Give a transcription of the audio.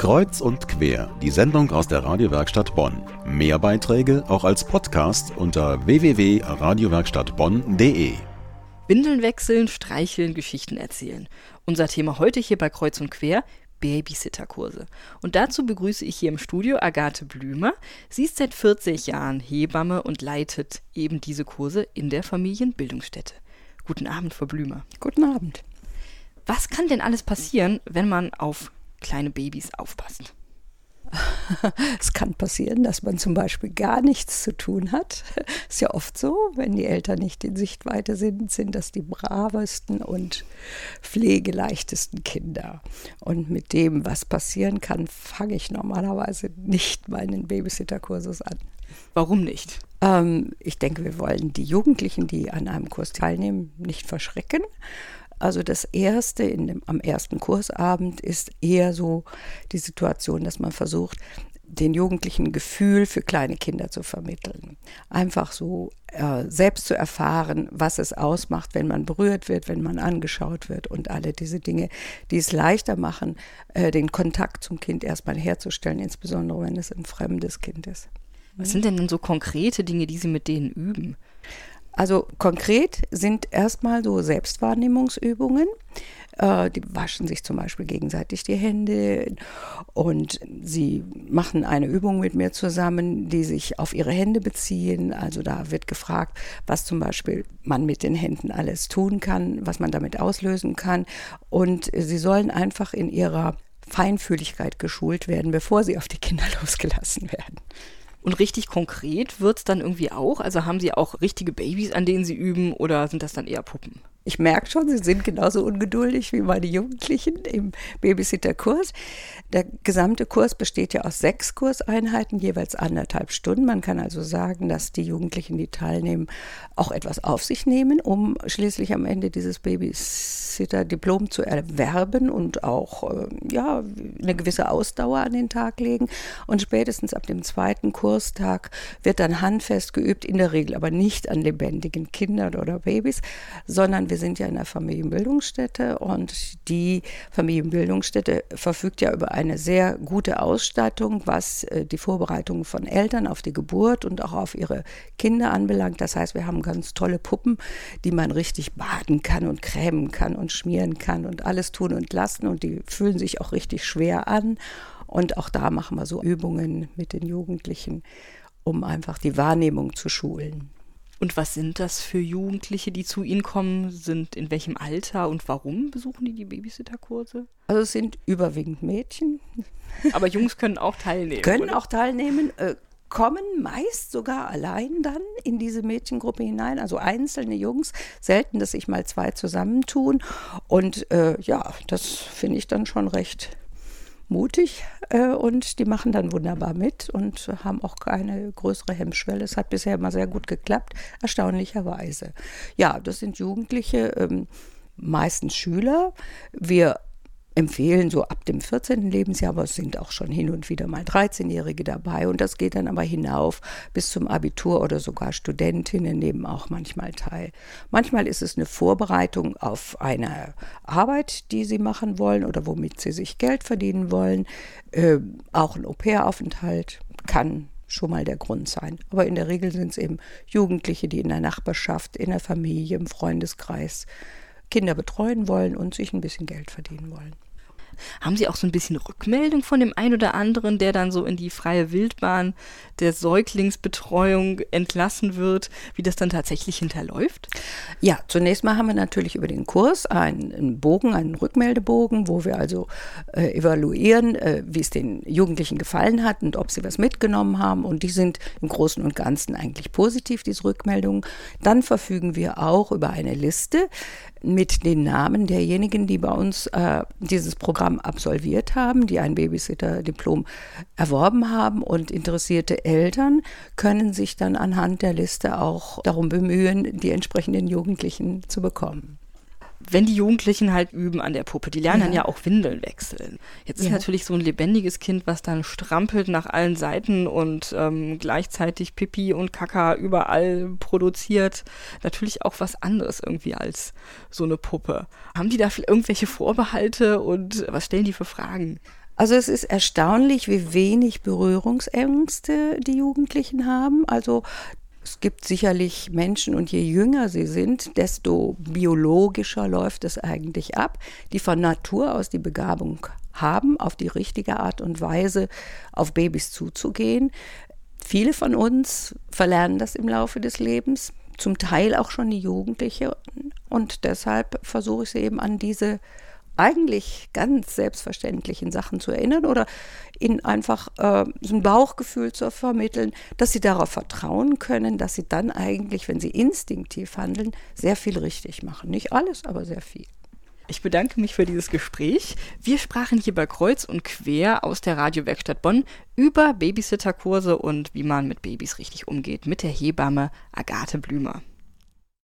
Kreuz und quer, die Sendung aus der Radiowerkstatt Bonn. Mehr Beiträge auch als Podcast unter www.radiowerkstattbonn.de. Windeln wechseln, streicheln, Geschichten erzählen. Unser Thema heute hier bei Kreuz und Quer, Babysitterkurse. Und dazu begrüße ich hier im Studio Agathe Blümer. Sie ist seit 40 Jahren Hebamme und leitet eben diese Kurse in der Familienbildungsstätte. Guten Abend, Frau Blümer. Guten Abend. Was kann denn alles passieren, wenn man auf kleine Babys aufpasst? Es kann passieren, dass man zum Beispiel gar nichts zu tun hat. Ist ja oft so, wenn die Eltern nicht in Sichtweite sind, sind das die bravesten und pflegeleichtesten Kinder. Und mit dem, was passieren kann, fange ich normalerweise nicht meinen Babysitterkursus an. Warum nicht? Ähm, ich denke, wir wollen die Jugendlichen, die an einem Kurs teilnehmen, nicht verschrecken. Also das erste dem, am ersten Kursabend ist eher so die Situation, dass man versucht, den Jugendlichen Gefühl für kleine Kinder zu vermitteln. Einfach so äh, selbst zu erfahren, was es ausmacht, wenn man berührt wird, wenn man angeschaut wird und alle diese Dinge, die es leichter machen, äh, den Kontakt zum Kind erstmal herzustellen, insbesondere wenn es ein fremdes Kind ist. Was sind denn so konkrete Dinge, die Sie mit denen üben? Also konkret sind erstmal so Selbstwahrnehmungsübungen. Äh, die waschen sich zum Beispiel gegenseitig die Hände und sie machen eine Übung mit mir zusammen, die sich auf ihre Hände beziehen. Also da wird gefragt, was zum Beispiel man mit den Händen alles tun kann, was man damit auslösen kann. Und sie sollen einfach in ihrer Feinfühligkeit geschult werden, bevor sie auf die Kinder losgelassen werden. Und richtig konkret wird es dann irgendwie auch? Also haben Sie auch richtige Babys, an denen Sie üben oder sind das dann eher Puppen? Ich merke schon, sie sind genauso ungeduldig wie meine Jugendlichen im Babysitter-Kurs. Der gesamte Kurs besteht ja aus sechs Kurseinheiten, jeweils anderthalb Stunden. Man kann also sagen, dass die Jugendlichen, die teilnehmen, auch etwas auf sich nehmen, um schließlich am Ende dieses Babysitter-Diplom zu erwerben und auch äh, ja, eine gewisse Ausdauer an den Tag legen. Und spätestens ab dem zweiten Kurstag wird dann handfest geübt, in der Regel aber nicht an lebendigen Kindern oder Babys, sondern wir sind ja in einer Familienbildungsstätte und die Familienbildungsstätte verfügt ja über eine sehr gute Ausstattung, was äh, die Vorbereitung von Eltern auf die Geburt und auch auf ihre Kinder anbelangt. Das heißt, wir haben ganz tolle Puppen, die man richtig baden kann und cremen kann und schmieren kann und alles tun und lassen und die fühlen sich auch richtig schwer an. Und auch da machen wir so Übungen mit den Jugendlichen, um einfach die Wahrnehmung zu schulen. Und was sind das für Jugendliche, die zu Ihnen kommen? Sind in welchem Alter und warum besuchen die die Babysitterkurse? Also es sind überwiegend Mädchen. Aber Jungs können auch teilnehmen. können oder? auch teilnehmen. Äh, kommen meist sogar allein dann in diese Mädchengruppe hinein, also einzelne Jungs, selten, dass sich mal zwei zusammentun. Und äh, ja, das finde ich dann schon recht mutig äh, und die machen dann wunderbar mit und haben auch keine größere Hemmschwelle. Es hat bisher immer sehr gut geklappt, erstaunlicherweise. Ja, das sind Jugendliche, ähm, meistens Schüler. Wir empfehlen so ab dem 14. Lebensjahr, aber es sind auch schon hin und wieder mal 13-Jährige dabei und das geht dann aber hinauf bis zum Abitur oder sogar Studentinnen nehmen auch manchmal teil. Manchmal ist es eine Vorbereitung auf eine Arbeit, die sie machen wollen oder womit sie sich Geld verdienen wollen. Äh, auch ein Au-pair-Aufenthalt kann schon mal der Grund sein. Aber in der Regel sind es eben Jugendliche, die in der Nachbarschaft, in der Familie, im Freundeskreis Kinder betreuen wollen und sich ein bisschen Geld verdienen wollen. Haben Sie auch so ein bisschen Rückmeldung von dem einen oder anderen, der dann so in die freie Wildbahn der Säuglingsbetreuung entlassen wird, wie das dann tatsächlich hinterläuft? Ja, zunächst mal haben wir natürlich über den Kurs einen, Bogen, einen Rückmeldebogen, wo wir also äh, evaluieren, äh, wie es den Jugendlichen gefallen hat und ob sie was mitgenommen haben. Und die sind im Großen und Ganzen eigentlich positiv, diese Rückmeldungen. Dann verfügen wir auch über eine Liste, mit den Namen derjenigen, die bei uns äh, dieses Programm absolviert haben, die ein Babysitter-Diplom erworben haben. Und interessierte Eltern können sich dann anhand der Liste auch darum bemühen, die entsprechenden Jugendlichen zu bekommen wenn die Jugendlichen halt üben an der Puppe, die lernen ja. dann ja auch Windeln wechseln. Jetzt ist ja. natürlich so ein lebendiges Kind, was dann strampelt nach allen Seiten und ähm, gleichzeitig Pipi und Kaka überall produziert, natürlich auch was anderes irgendwie als so eine Puppe. Haben die da irgendwelche Vorbehalte und was stellen die für Fragen? Also es ist erstaunlich, wie wenig Berührungsängste die Jugendlichen haben. Also es gibt sicherlich Menschen und je jünger sie sind, desto biologischer läuft es eigentlich ab, die von Natur aus die Begabung haben, auf die richtige Art und Weise auf Babys zuzugehen. Viele von uns verlernen das im Laufe des Lebens, zum Teil auch schon die Jugendliche. Und deshalb versuche ich sie eben an diese eigentlich ganz selbstverständlichen Sachen zu erinnern oder ihnen einfach äh, so ein Bauchgefühl zu vermitteln, dass sie darauf vertrauen können, dass sie dann eigentlich, wenn sie instinktiv handeln, sehr viel richtig machen. Nicht alles, aber sehr viel. Ich bedanke mich für dieses Gespräch. Wir sprachen hier bei Kreuz und Quer aus der Radiowerkstatt Bonn über Babysitterkurse und wie man mit Babys richtig umgeht mit der Hebamme Agathe Blümer.